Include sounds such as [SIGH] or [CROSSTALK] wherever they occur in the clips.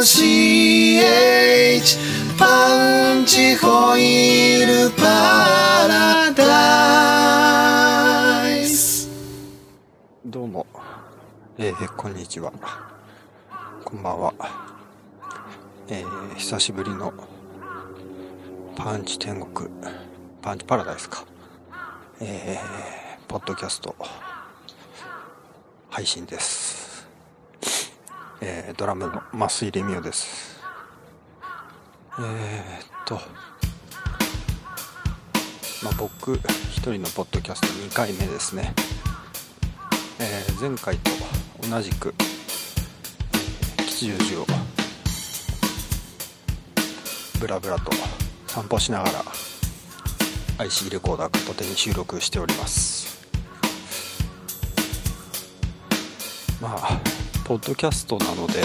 CH パンチホイールパラダイスどうも、えー、こんにちは。こんばんは。えー、久しぶりのパンチ天国、パンチパラダイスか。えー、ポッドキャスト配信です。えー、ドラムの増井レミオです。えー、っと、まあ、僕一人のポッドキャスト2回目ですね。えー前回と同じく、吉祥寺をブラブラと散歩しながら IC レコーダー片手に収録しておりますまあポッドキャストなので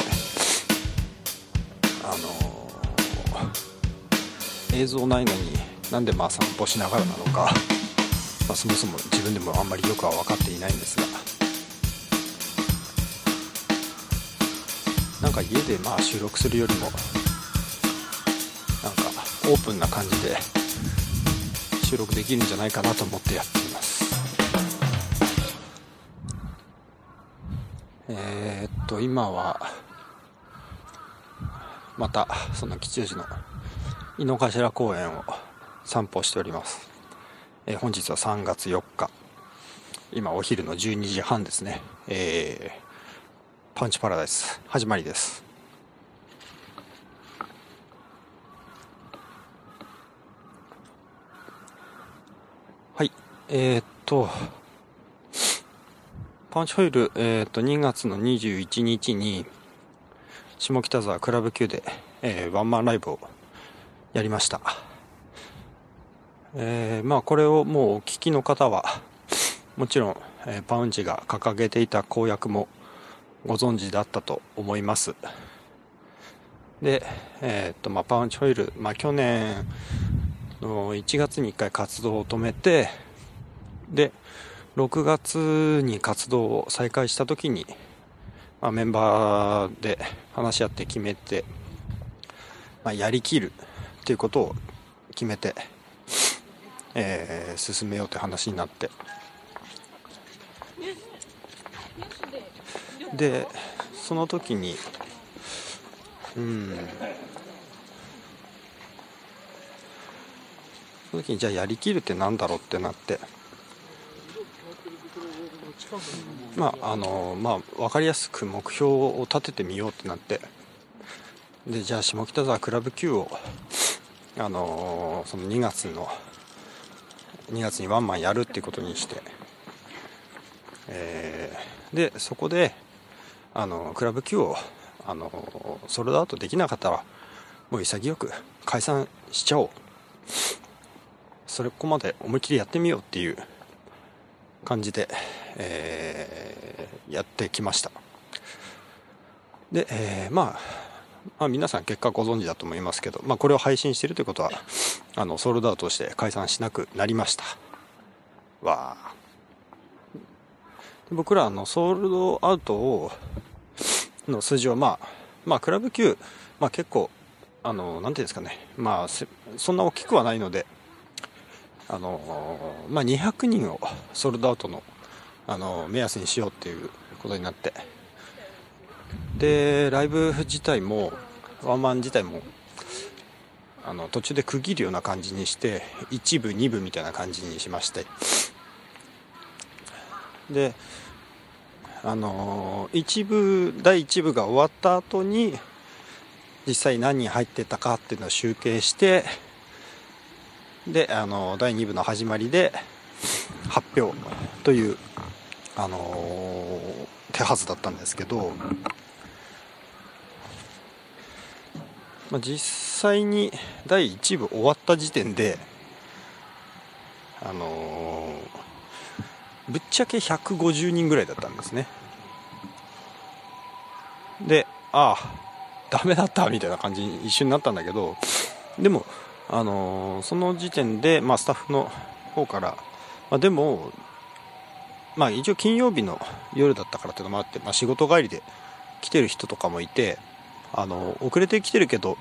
あのー映像ないのになんでまあ散歩しながらなのか、まあ、そもそも自分でもあんまりよくは分かっていないんですがなんか家でまあ収録するよりもなんかオープンな感じで収録できるんじゃないかなと思ってやっています。えー、っと今はまたその吉祥寺の井の頭公園を散歩しております、えー本日は3月4日。今お昼の12時半ですね。えーパンチパラダイス。始まりです。はい。えー、っとパンチホイール、えー、と2月の21日に下北沢クラブ Q で、えーワンマンライブをやりました。えーまあこれをもうお聞きの方はもちろん、えーパウンチが掲げていた公約もご存知だったと思います。で、えーっとまあ、パウンチホイール、まあ、去年の1月に1回活動を止めてで6月に活動を再開した時に、まあ、メンバーで話し合って決めて、まあ、やりきるっていうことを決めて、えー進めようって話になって。でその時にうん。その時にじゃあやりきるってなんだろうってなって。まああのまあ分かりやすく目標を立ててみようってなって。でじゃあ下北沢クラブ Q をあのその2月の2月にワンマンやるっていうことにして。えーでそこであのクラブ Q をあのソールドアウトできなかったらもう潔く解散しちゃおう。それここまで思いっきりやってみようっていう感じで、えーやってきました。で、えーまあまあ、皆さん結果ご存知だと思いますけど、まあ、これを配信しているということはあのソールドアウトして解散しなくなりました。わあ。僕らあのソールドアウトをの数字はまあまあクラブ級、まあ、結構あのなんていうんですかね。まあそんな大きくはないのであのまあ200人をソールドアウトのあの目安にしようっていうことになって。でライブ自体もワンマン自体もあの途中で区切るような感じにして1部2部みたいな感じにしまして。であの一部第1部が終わった後に実際何人入ってたかっていうのを集計してで、あの第2部の始まりで発表という、あのー手はずだったんですけど、まあ、実際に第1部終わった時点であのーぶっちゃけ150人ぐらいだったんですね。でああダメだったみたいな感じに一瞬になったんだけどでも、あのーその時点で、まあ、スタッフの方から、まあ、でも、まあ、一応金曜日の夜だったからっていうのもあって、まあ、仕事帰りで来てる人とかもいてあの遅れてきてるけど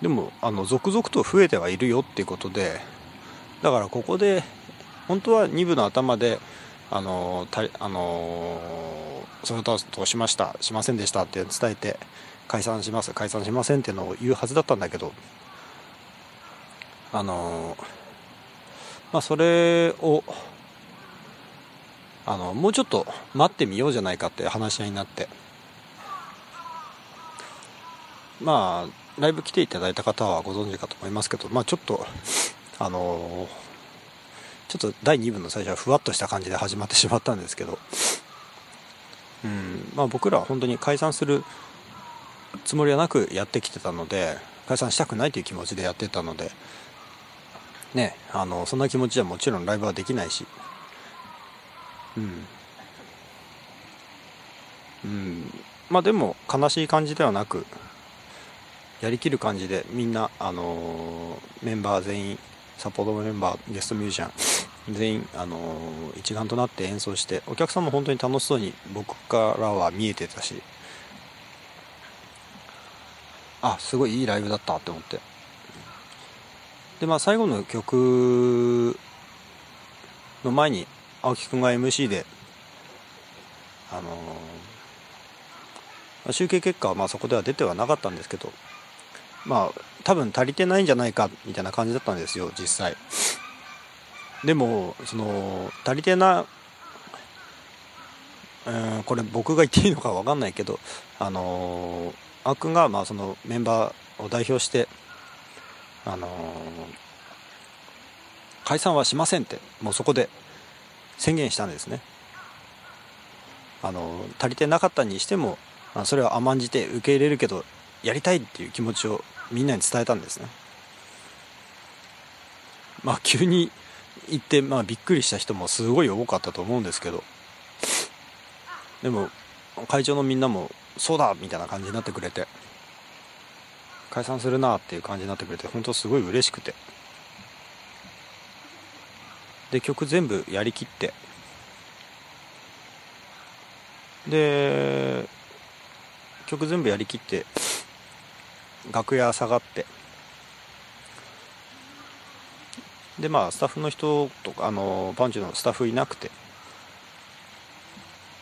でもあの続々と増えてはいるよっていうことでだからここで本当は2部の頭であのたあのそれととしましたしませんでしたって伝えて解散します解散しませんっていうのを言うはずだったんだけどあのまあそれをあのもうちょっと待ってみようじゃないかって話し合いになって。まあライブ来ていただいた方はご存知かと思いますけどまあちょっとあのちょっと第2部の最初はふわっとした感じで始まってしまったんですけど。うんまあ僕らは本当に解散するつもりはなくやってきてたので解散したくないという気持ちでやってたのでねあのそんな気持ちじゃもちろんライブはできないし。うん。うん。まあでも悲しい感じではなくやりきる感じでみんな、あのー、メンバー全員サポートメンバーゲストミュージシャン全員、あのー、一丸となって演奏してお客さんも本当に楽しそうに僕からは見えてたしあすごいいいライブだったって思って。でまあ最後の曲の前に青木くんが MC であのー、集計結果はまあそこでは出てはなかったんですけどまあ多分足りてないんじゃないかみたいな感じだったんですよ実際。でもその足りてなうんこれ僕が言っていいのか分かんないけどあのあくんがまあそのメンバーを代表してあの解散はしませんってもうそこで宣言したんですね。あの足りてなかったにしてもそれは甘んじて受け入れるけどやりたいっていう気持ちをみんなに伝えたんですね。まあ急に言って、まあ、びっくりした人もすごい多かったと思うんですけど。でも会長のみんなもそうだみたいな感じになってくれて解散するなっていう感じになってくれて本当すごい嬉しくて。で曲全部やりきって。で曲全部やりきって楽屋下がって。でまあスタッフの人とかあのパンチのスタッフいなくて。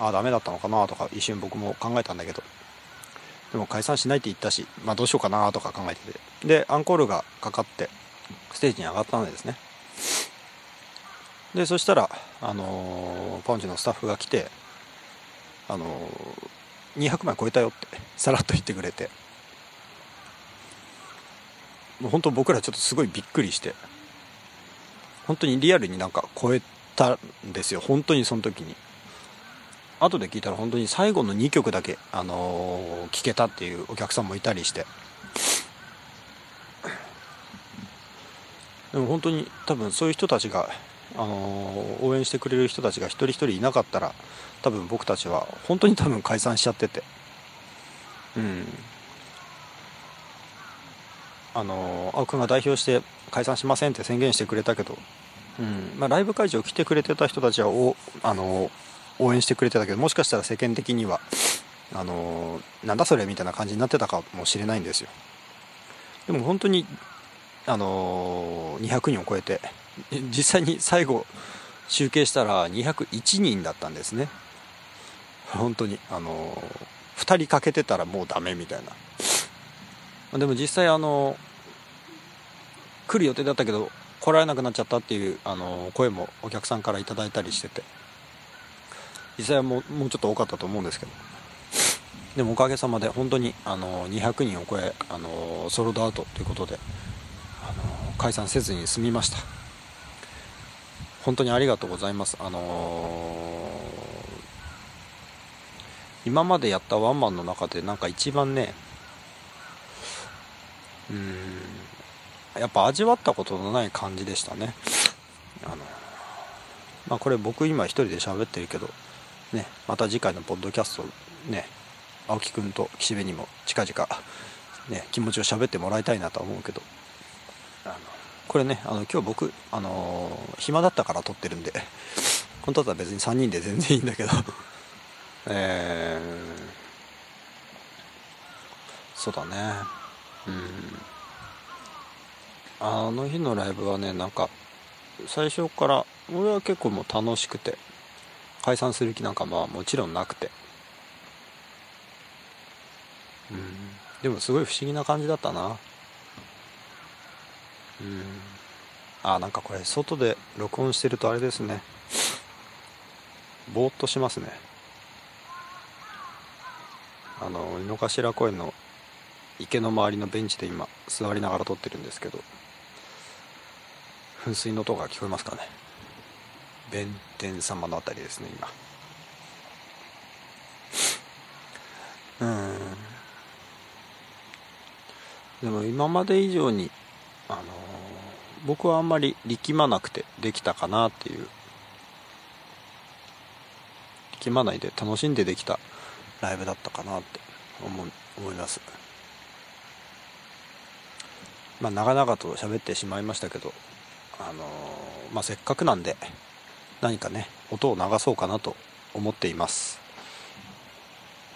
ああダメだったのかなとか一瞬僕も考えたんだけど。でも解散しないって言ったし、まあ、どうしようかなとか考えてて。でアンコールがかかってステージに上がったんですね。でそしたら、あのー、パンチのスタッフが来て、あのー、200枚超えたよってさらっと言ってくれて。もう本当僕らちょっとすごいびっくりして。本当にリアルになんか超えたんですよ。本当にその時に。後で聞いたら本当に最後の2曲だけ、あのー、聞けたっていうお客さんもいたりして。でも本当に多分そういう人たちが、あの、応援してくれる人たちが一人一人いなかったら多分僕たちは本当に多分解散しちゃってて。うん。あの青くんが代表して解散しませんって宣言してくれたけど、うん。まあ、ライブ会場来てくれてた人たちはおあの応援してくれてたけどもしかしたら世間的にはあのなんだそれみたいな感じになってたかもしれないんですよ。でも本当にあの200人を超えて実際に最後集計したら201人だったんですね。本当に。あの2人欠けてたらもうダメみたいな。でも実際あの来る予定だったけど来られなくなっちゃったっていうあの声もお客さんから頂いたりしてて。実際はもうもうちょっと多かったと思うんですけど。でもおかげさまで本当にあの200人を超えあのソロドアウトということであの解散せずに済みました。本当にありがとうございます。あの今までやったワンマンの中でなんか一番ねうんやっぱ味わったことのない感じでしたね。あのまあこれ僕今一人で喋ってるけどねまた次回のポッドキャストね青木くんと岸辺にも近々ね気持ちを喋ってもらいたいなとは思うけどあのこれねあの今日僕あのー、暇だったから撮ってるんで本当だったら別に3人で全然いいんだけど。[LAUGHS] えー、そうだね。うん。あの日のライブはねなんか最初から俺は結構もう楽しくて解散する気なんかまあもちろんなくて。うん。でもすごい不思議な感じだったな。うん。あなんかこれ外で録音してるとあれですね。ぼーっとしますね。あの井の頭公園の池の周りのベンチで今座りながら撮ってるんですけど噴水の音が聞こえますかね。弁天様のあたりですね今。うん。でも今まで以上にあの僕はあんまり力まなくてできたかなっていう力まないで楽しんでできたライブだったかなって思思います。まあ長々と喋ってしまいましたけどあのーまあせっかくなんで何かね音を流そうかなと思っています。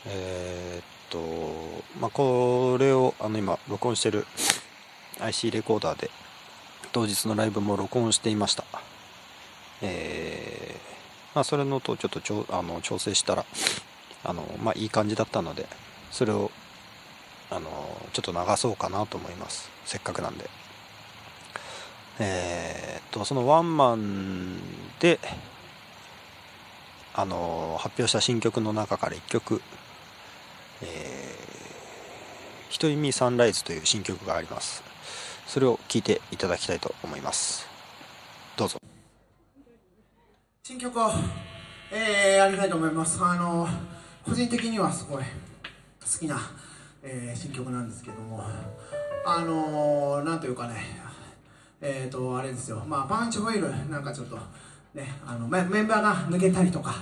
えーっとまあこれをあの今録音してる [LAUGHS] IC レコーダーで当日のライブも録音していました。えーまあそれの音をちょっとちょあの調整したらあのまあいい感じだったのでそれをあのちょっと流そうかなと思います。せっかくなんで。えーっとそのワンマンであの発表した新曲の中から1曲「えー、ひとみサンライズ」という新曲があります。それを聞いていただきたいと思います。どうぞ。新曲を、えー、やりたいと思います。あの個人的にはすごい好きな、えー新曲なんですけどもあのなんというかねえっ、とあれですよ。まあパンチホイールなんかちょっとねあのメメンバーが抜けたりとか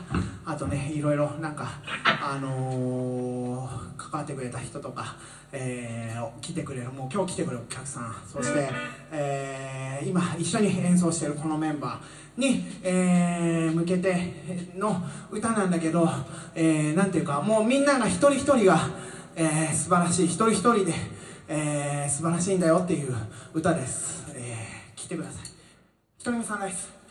あとねいろいろなんかあのー関わってくれた人とか、えー来てくれるもう今日来てくれるお客さんそして、えー今一緒に演奏してるこのメンバーに、えー向けての歌なんだけど、えーなんていうかもうみんなが一人一人が、えー素晴らしい一人一人で、えー素晴らしいんだよっていう歌です、えー、聴いてください。ひとみさんです。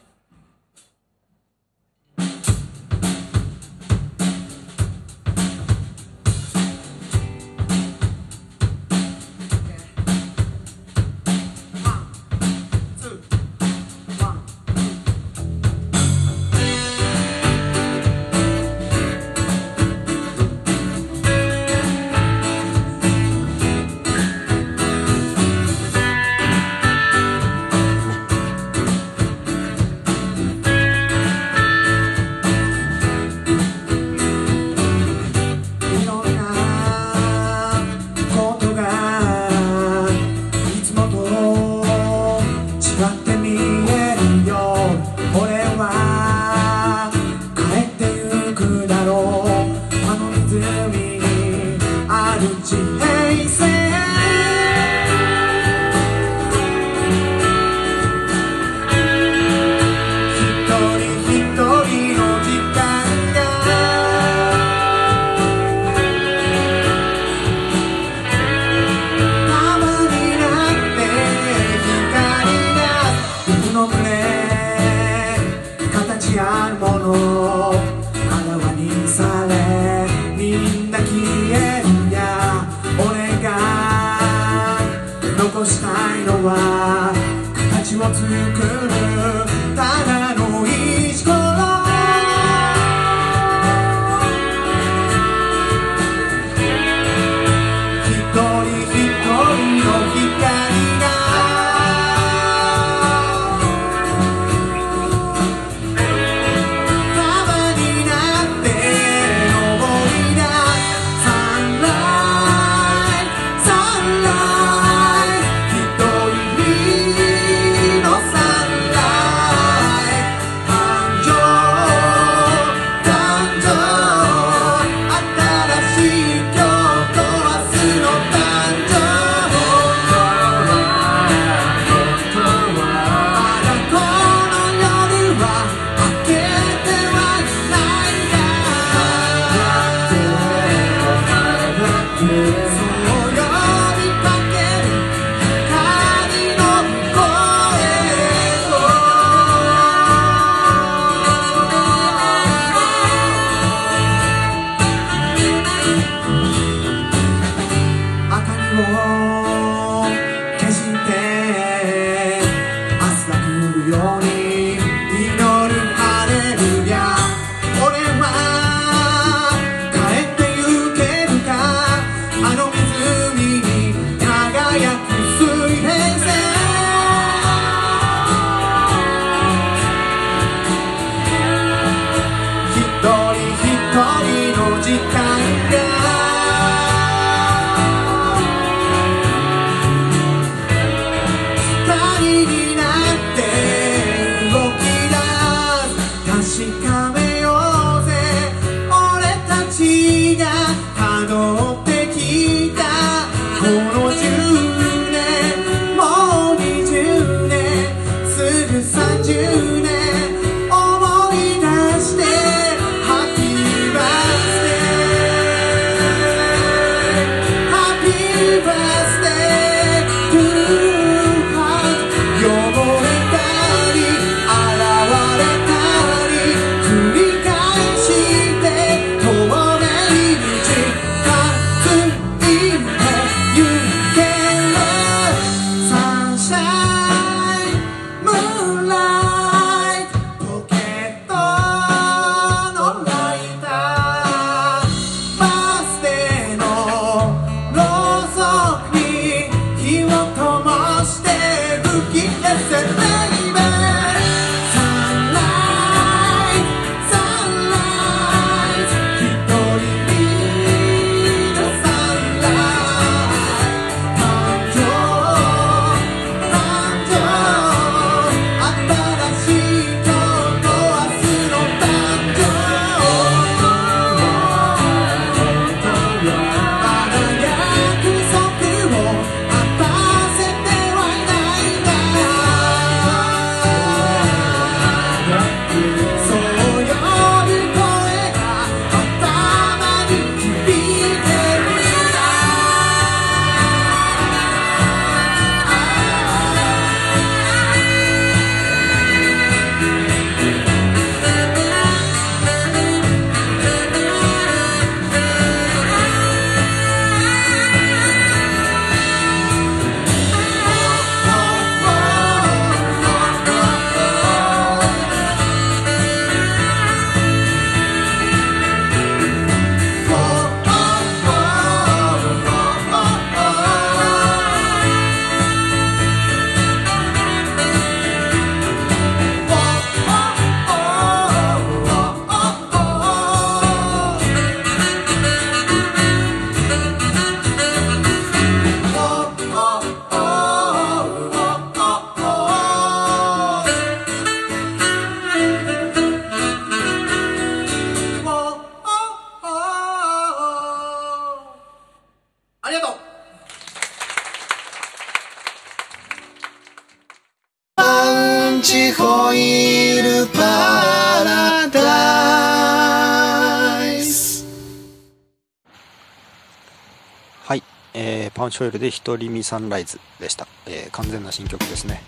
ンショイルで「独り身サンライズ」でした、えー完全な新曲ですね、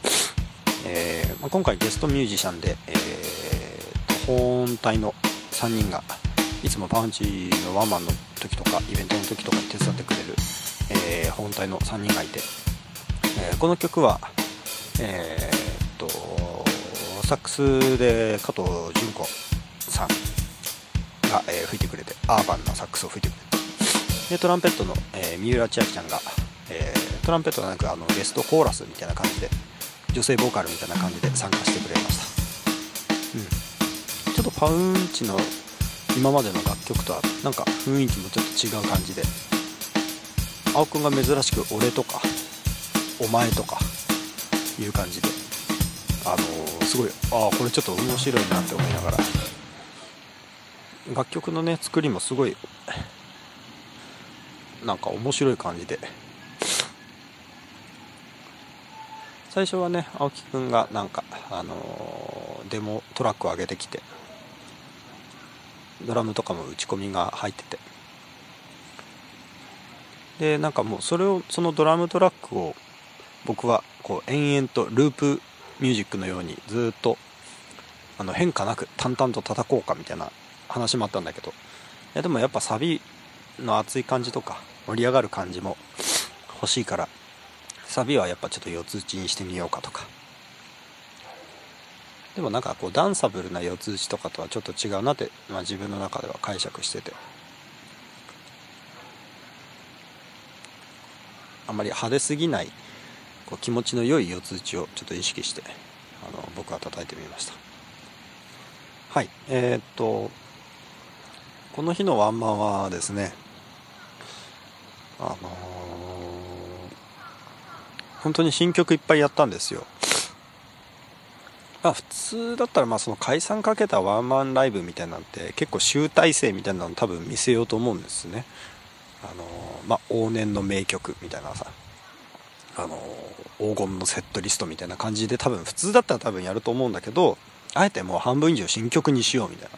えーまあ今回ゲストミュージシャンで、えーと保音隊の3人がいつもパウンチのワンマンの時とかイベントの時とかに手伝ってくれる、えー保音隊の3人がいて、えーこの曲はえーっとサックスで加藤純子さんが、えー吹いてくれてアーバンなサックスを吹いてくれてでトランペットの、えー三浦千秋ちゃんが、えートランペットはなんかあのゲストコーラスみたいな感じで女性ボーカルみたいな感じで参加してくれました、うん、ちょっとパウンチの今までの楽曲とはなんか雰囲気もちょっと違う感じで青くんが珍しく「俺」とか「お前」とかいう感じであのーすごいああこれちょっと面白いなって思いながら。楽曲のね作りもすごいなんか面白い感じで。最初はね青木くんがなんかあのーデモトラックを上げてきてドラムとかも打ち込みが入ってて。でなんかもうそれをそのドラムトラックを僕はこう延々とループミュージックのようにずっとあの変化なく淡々と叩こうかみたいな話もあったんだけど。いやでもやっぱサビの熱い感じとか盛り上がる感じも欲しいから。サビはやっぱちょっと四つ打ちにしてみようかとか。でもなんかこうダンサブルな四つ打ちとかとはちょっと違うなって、まあ、自分の中では解釈してて。あんまり派手すぎないこう気持ちの良い四つ打ちをちょっと意識してあの僕は叩いてみました。はいえー、っとこの日のワンマンはですねあのー。本当に新曲いっぱいやったんですよ。まあ普通だったらまあその解散かけたワンマンライブみたいなんて結構集大成みたいなの多分見せようと思うんですね。あのーまあ往年の名曲みたいなさ。あの黄金のセットリストみたいな感じで多分普通だったら多分やると思うんだけどあえてもう半分以上新曲にしようみたいな。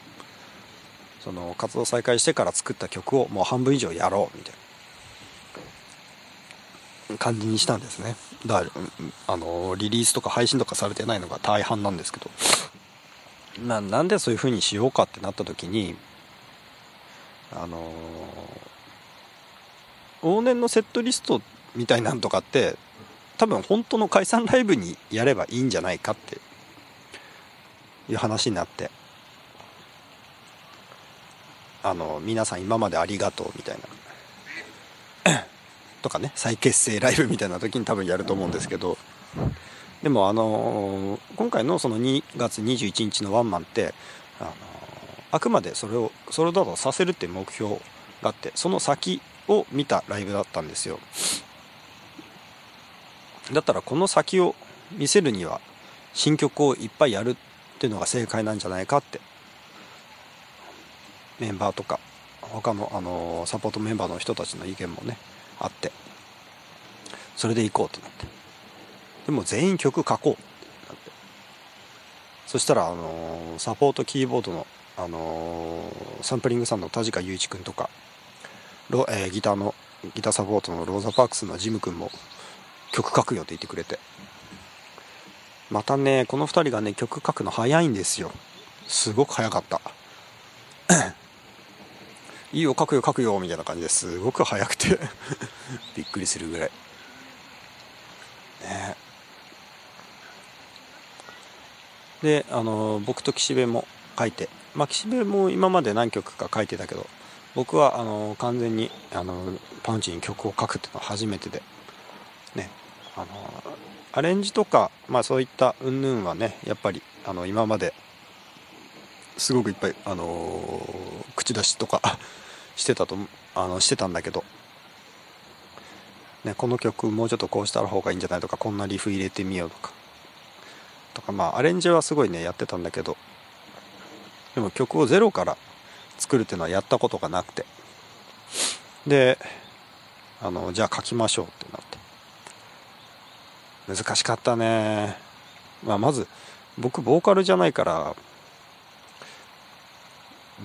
その活動再開してから作った曲をもう半分以上やろうみたいな。感じにしたんですね。だからあのリリースとか配信とかされてないのが大半なんですけど。まあなんでそういう風にしようかってなった時にあの往年のセットリストみたいなんとかって多分本当の解散ライブにやればいいんじゃないかっていう話になって。あの皆さん今までありがとうみたいな。とかね再結成ライブみたいな時に多分やると思うんですけど。でもあの今回のその2月21日のワンマンってあのあくまでそれをそれだとさせるっていう目標があってその先を見たライブだったんですよ。だったらこの先を見せるには新曲をいっぱいやるっていうのが正解なんじゃないかって。メンバーとか他の、あのサポートメンバーの人たちの意見もね。あって。それで行こうってなって。でも全員曲書こうってなって。そしたら、あのサポートキーボードの、あのサンプリングさんの田近雄一君とかロ、えーギターのギターサポートのローザ・パークスのジム君も曲書くよって言ってくれて。またねこの2人がね曲書くの早いんですよ。すごく早かった。いいよ書くよ書くよみたいな感じですごく早くて。[LAUGHS] びっくりするぐらい。ね。であの僕と岸辺も書いて。まあ岸辺も今まで何曲か書いてたけど僕はあの完全にあのパンチに曲を書くっていうのは初めてで。ね。あのアレンジとか、まあ、そういった云々はねやっぱりあの今まですごくいっぱい、あの口出しとかしてたとあのしてたんだけど、ね、この曲もうちょっとこうした方がいいんじゃないとかこんなリフ入れてみようとか。とかまあアレンジはすごいねやってたんだけど。でも曲をゼロから作るっていうのはやったことがなくて。であのじゃあ書きましょうってなって。難しかったね、まあ、まず僕ボーカルじゃないから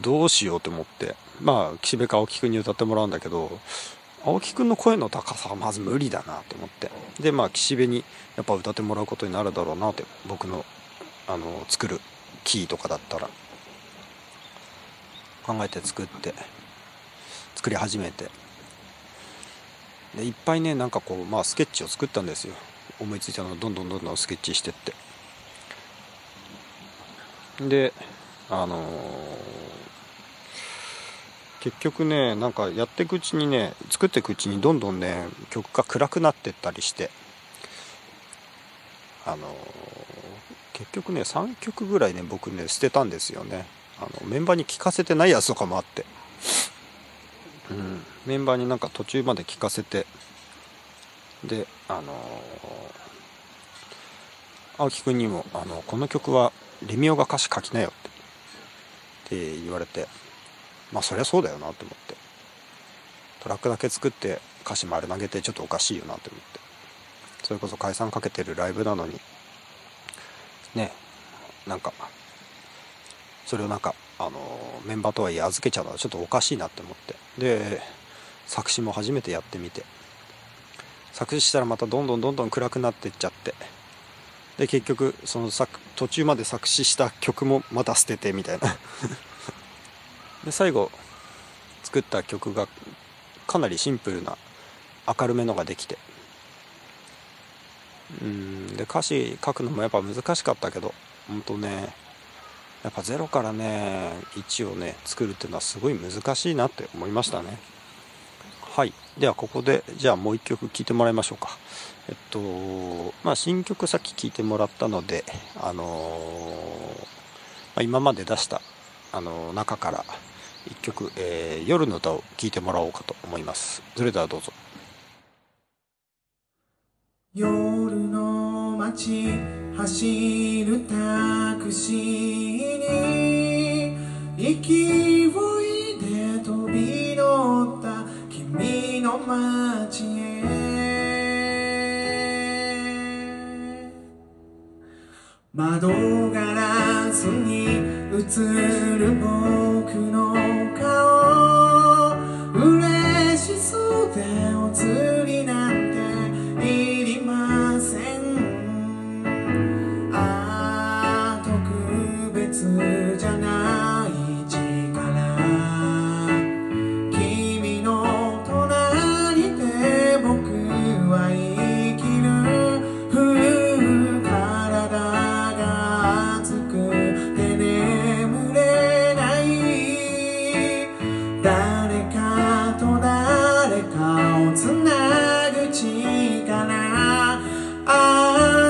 どうしようと思って。まあ岸辺か青木くんに歌ってもらうんだけど青木くんの声の高さはまず無理だなと思って。でまあ岸辺にやっぱ歌ってもらうことになるだろうなって僕のあの作るキーとかだったら。考えて作って作り始めて。でいっぱいねなんかこうまあスケッチを作ったんですよ。思いついたのをどんどんどんどんスケッチしてって。であのー結局ねなんかやっていくうちにね作っていくうちにどんどんね曲が暗くなってったりして。あの結局ね3曲ぐらいね僕ね捨てたんですよね。あのメンバーに聴かせてないやつとかもあって。うん。メンバーになんか途中まで聴かせて。であの青木くんにもあの「この曲はレミオが歌詞書きなよ」って言われて。まあそりゃそうだよなと思って。トラックだけ作って歌詞丸投げてちょっとおかしいよなと思って。それこそ解散かけてるライブなのに。ね。なんかそれをなんかあのメンバーとはいえ預けちゃうのはちょっとおかしいなって思って。で作詞も初めてやってみて。作詞したらまたどんどんどんどん暗くなってっちゃって。で結局その作途中まで作詞した曲もまた捨ててみたいな。[LAUGHS] で最後作った曲がかなりシンプルな明るめのができて。うんで歌詞書くのもやっぱ難しかったけど本当ねやっぱゼロからね1をね作るっていうのはすごい難しいなって思いましたね。はい。ではここでじゃあもう一曲聴いてもらいましょうか。えっとまあ新曲さっき聴いてもらったのであのーまあ、今まで出したあの中から1曲、えー夜の歌を聴いてもらおうかと思います。それではどうぞ。夜の街走るタクシーに息をいで飛び乗った君の街へ。窓ガラスに映る僕のでお釣り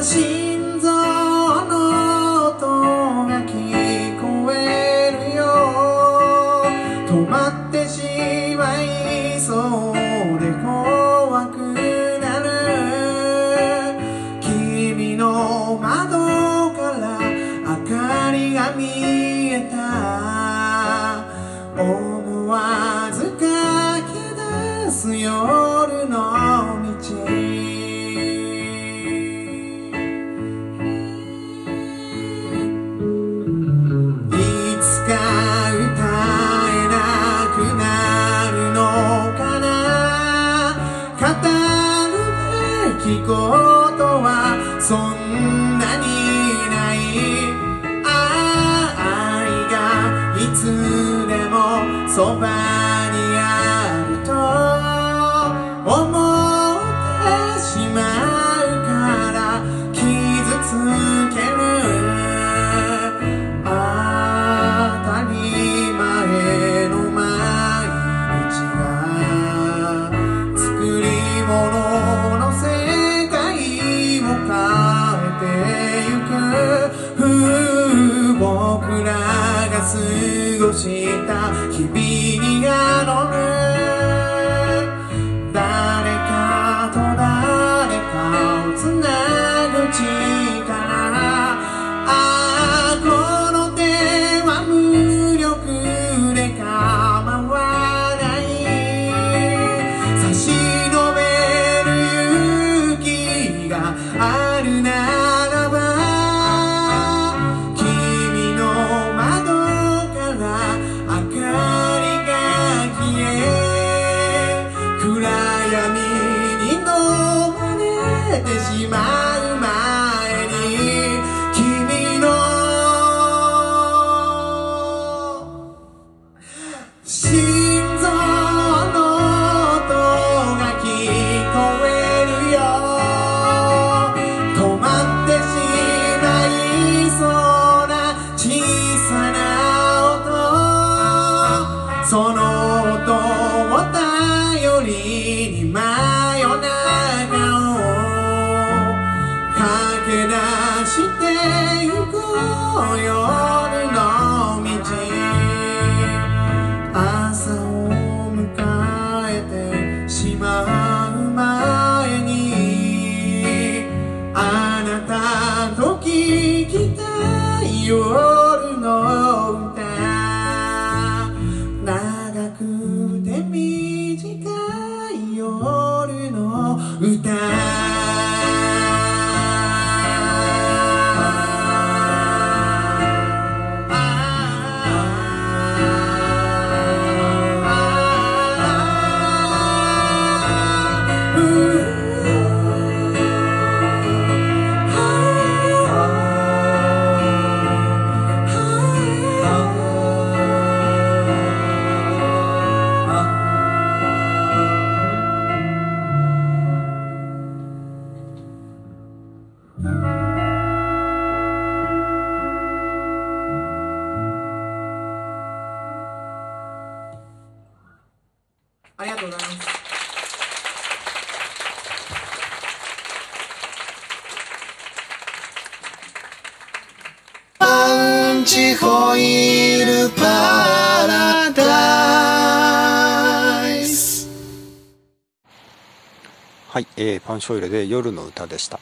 あンショイルで夜の歌でした。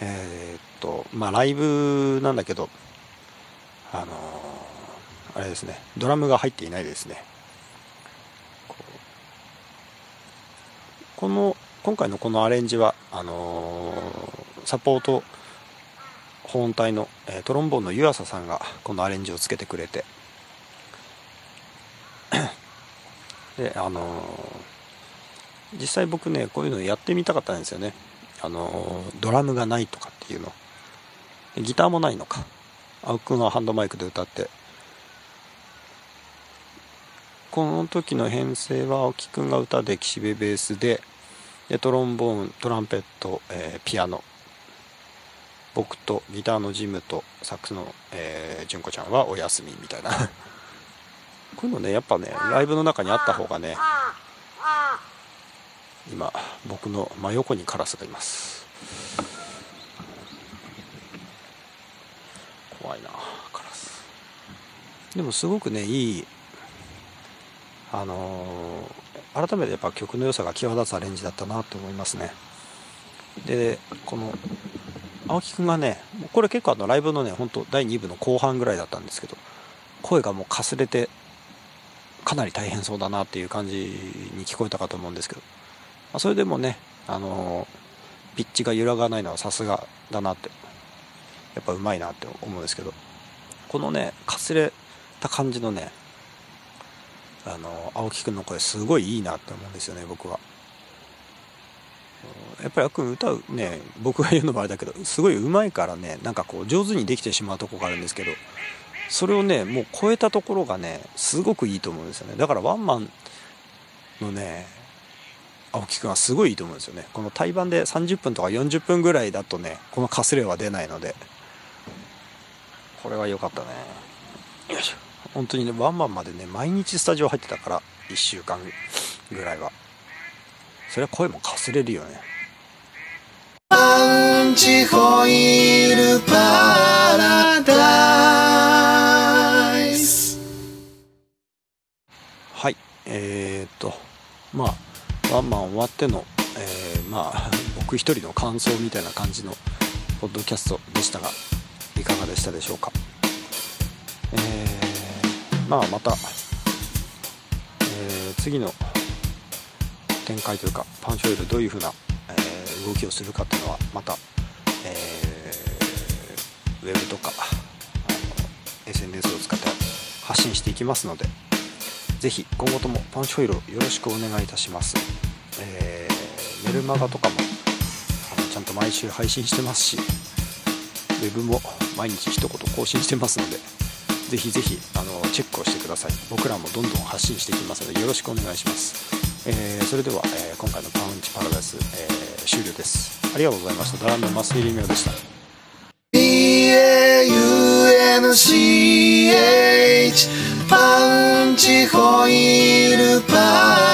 えーっと、まあライブなんだけど、あのーあれですね、ドラムが入っていないですね。この、今回のこのアレンジは、あのーサポート保音隊の、えートロンボーンの湯浅さんがこのアレンジをつけてくれて、で、あの実際僕ねこういうのやってみたかったんですよね。あのドラムがないとかっていうの。ギターもないのか。青くんはハンドマイクで歌って。この時の編成は青木くんが歌で岸辺ベースででトロンボーントランペット、えーピアノ。僕とギターのジムとサックスの、えー、純子ちゃんはお休みみたいな。[LAUGHS] こういうのねやっぱねライブの中にあった方がね今僕の真横にカラスがいます。怖いなカラス。でもすごくねいいあのー改めてやっぱ曲の良さが際立つアレンジだったなと思いますね。でこの青木くんがねこれ結構あのライブのね本当第2部の後半ぐらいだったんですけど声がもうかすれてかなり大変そうだなっていう感じに聞こえたかと思うんですけど。あそれでもね、あのーピッチが揺らがないのはさすがだなってやっぱうまいなって思うんですけどこのねかすれた感じのねあの青木くんの声すごいいいなって思うんですよね僕は。やっぱりあっくん歌うね僕が言うのもあれだけどすごい上手いからねなんかこう上手にできてしまうとこがあるんですけどそれをねもう超えたところがねすごくいいと思うんですよね。だからワンマンのね青木くんはすごいいいと思うんですよね。この対バンで30分とか40分ぐらいだとねこのかすれは出ないので。これは良かったね。よいしょ。本当にねワンマンまでね毎日スタジオ入ってたから1週間ぐらいは。それは声もかすれるよね。パンチホイールパラダイス。はい。えー、っと。まあワンマン終わっての、えーまあ [LAUGHS] 僕一人の感想みたいな感じのポッドキャストでしたがいかがでしたでしょうか？えーまあまた、えー次の展開というかパンショイルどういうふうな、えー動きをするかっていうのはまた、えーウェブとかあの SNS を使って発信していきますのでぜひ今後ともパンチホイールをよろしくお願いいたします。えー、メルマガとかもちゃんと毎週配信してますしウェブも毎日一言更新してますのでぜひぜひあのチェックをしてください。僕らもどんどん発信していきますのでよろしくお願いします。えー、それでは、えー、今回のパウンチパラダイス、えー、終了です。ありがとうございました。ドラムのマスフィリミオでした。P-A-U-N-C-H パウンチホイールパー。